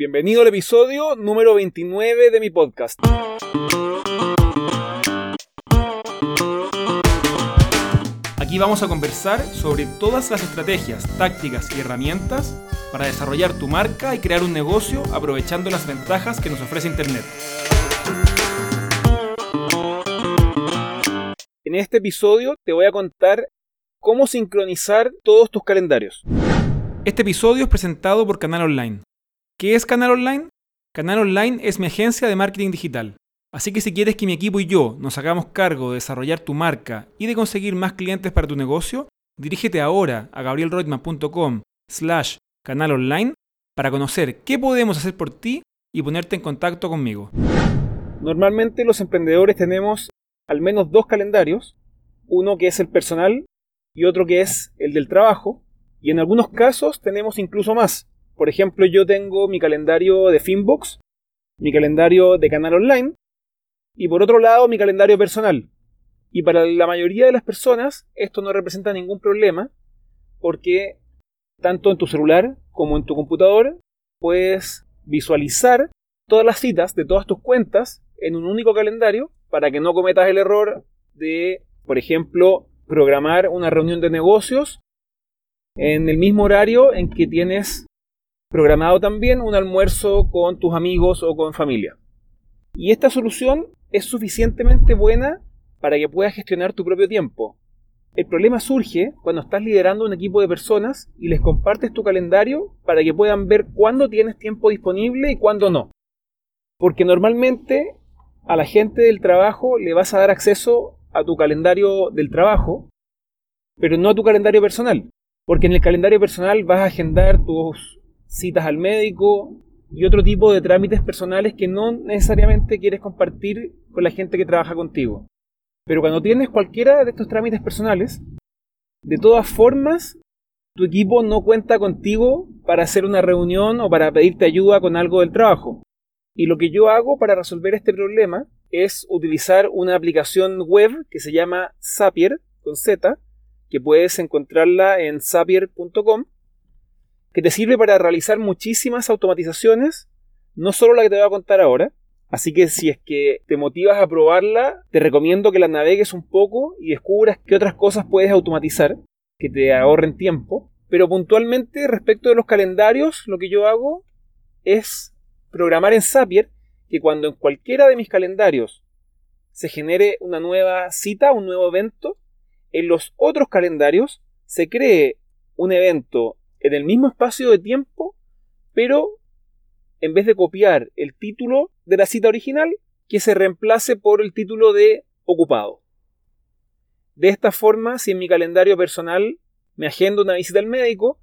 Bienvenido al episodio número 29 de mi podcast. Aquí vamos a conversar sobre todas las estrategias, tácticas y herramientas para desarrollar tu marca y crear un negocio aprovechando las ventajas que nos ofrece Internet. En este episodio te voy a contar cómo sincronizar todos tus calendarios. Este episodio es presentado por Canal Online. ¿Qué es Canal Online? Canal Online es mi agencia de marketing digital. Así que si quieres que mi equipo y yo nos hagamos cargo de desarrollar tu marca y de conseguir más clientes para tu negocio, dirígete ahora a gabrielroitman.com slash canal online para conocer qué podemos hacer por ti y ponerte en contacto conmigo. Normalmente los emprendedores tenemos al menos dos calendarios, uno que es el personal y otro que es el del trabajo, y en algunos casos tenemos incluso más. Por ejemplo, yo tengo mi calendario de Finbox, mi calendario de canal online, y por otro lado mi calendario personal. Y para la mayoría de las personas esto no representa ningún problema, porque tanto en tu celular como en tu computador puedes visualizar todas las citas de todas tus cuentas en un único calendario para que no cometas el error de, por ejemplo, programar una reunión de negocios en el mismo horario en que tienes programado también un almuerzo con tus amigos o con familia. Y esta solución es suficientemente buena para que puedas gestionar tu propio tiempo. El problema surge cuando estás liderando un equipo de personas y les compartes tu calendario para que puedan ver cuándo tienes tiempo disponible y cuándo no. Porque normalmente a la gente del trabajo le vas a dar acceso a tu calendario del trabajo, pero no a tu calendario personal. Porque en el calendario personal vas a agendar tus citas al médico y otro tipo de trámites personales que no necesariamente quieres compartir con la gente que trabaja contigo. Pero cuando tienes cualquiera de estos trámites personales, de todas formas, tu equipo no cuenta contigo para hacer una reunión o para pedirte ayuda con algo del trabajo. Y lo que yo hago para resolver este problema es utilizar una aplicación web que se llama Zapier, con Z, que puedes encontrarla en zapier.com, que te sirve para realizar muchísimas automatizaciones, no solo la que te voy a contar ahora. Así que si es que te motivas a probarla, te recomiendo que la navegues un poco y descubras qué otras cosas puedes automatizar que te ahorren tiempo. Pero puntualmente respecto de los calendarios, lo que yo hago es programar en Zapier que cuando en cualquiera de mis calendarios se genere una nueva cita, un nuevo evento, en los otros calendarios se cree un evento en el mismo espacio de tiempo, pero en vez de copiar el título de la cita original, que se reemplace por el título de ocupado. De esta forma, si en mi calendario personal me agendo una visita al médico,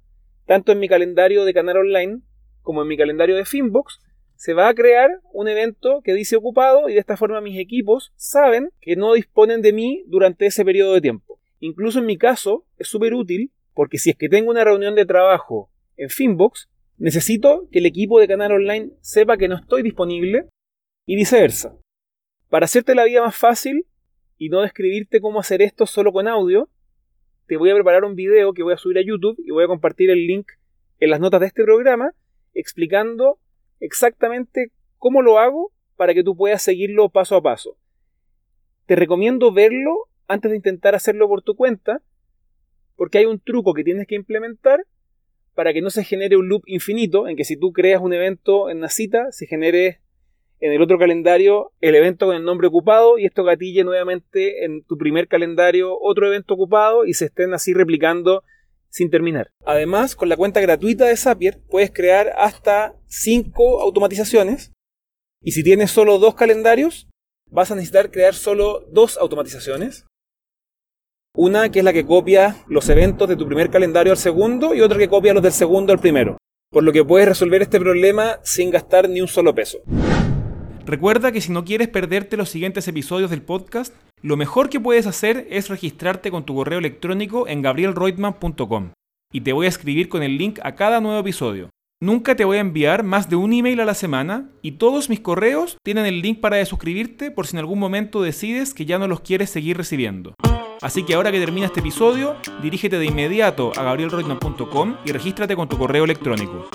tanto en mi calendario de canal online como en mi calendario de Finbox, se va a crear un evento que dice ocupado y de esta forma mis equipos saben que no disponen de mí durante ese periodo de tiempo. Incluso en mi caso es súper útil porque si es que tengo una reunión de trabajo en Finbox, necesito que el equipo de canal online sepa que no estoy disponible y viceversa. Para hacerte la vida más fácil y no describirte cómo hacer esto solo con audio, te voy a preparar un video que voy a subir a YouTube y voy a compartir el link en las notas de este programa explicando exactamente cómo lo hago para que tú puedas seguirlo paso a paso. Te recomiendo verlo antes de intentar hacerlo por tu cuenta, porque hay un truco que tienes que implementar para que no se genere un loop infinito en que si tú creas un evento en una cita, se genere en el otro calendario el evento con el nombre ocupado y esto gatille nuevamente en tu primer calendario otro evento ocupado y se estén así replicando sin terminar. Además, con la cuenta gratuita de Zapier puedes crear hasta 5 automatizaciones y si tienes solo dos calendarios, vas a necesitar crear solo dos automatizaciones. Una que es la que copia los eventos de tu primer calendario al segundo y otra que copia los del segundo al primero. Por lo que puedes resolver este problema sin gastar ni un solo peso. Recuerda que si no quieres perderte los siguientes episodios del podcast, lo mejor que puedes hacer es registrarte con tu correo electrónico en gabrielreutmann.com y te voy a escribir con el link a cada nuevo episodio. Nunca te voy a enviar más de un email a la semana y todos mis correos tienen el link para suscribirte por si en algún momento decides que ya no los quieres seguir recibiendo. Así que ahora que termina este episodio, dirígete de inmediato a gabrielreutmann.com y regístrate con tu correo electrónico.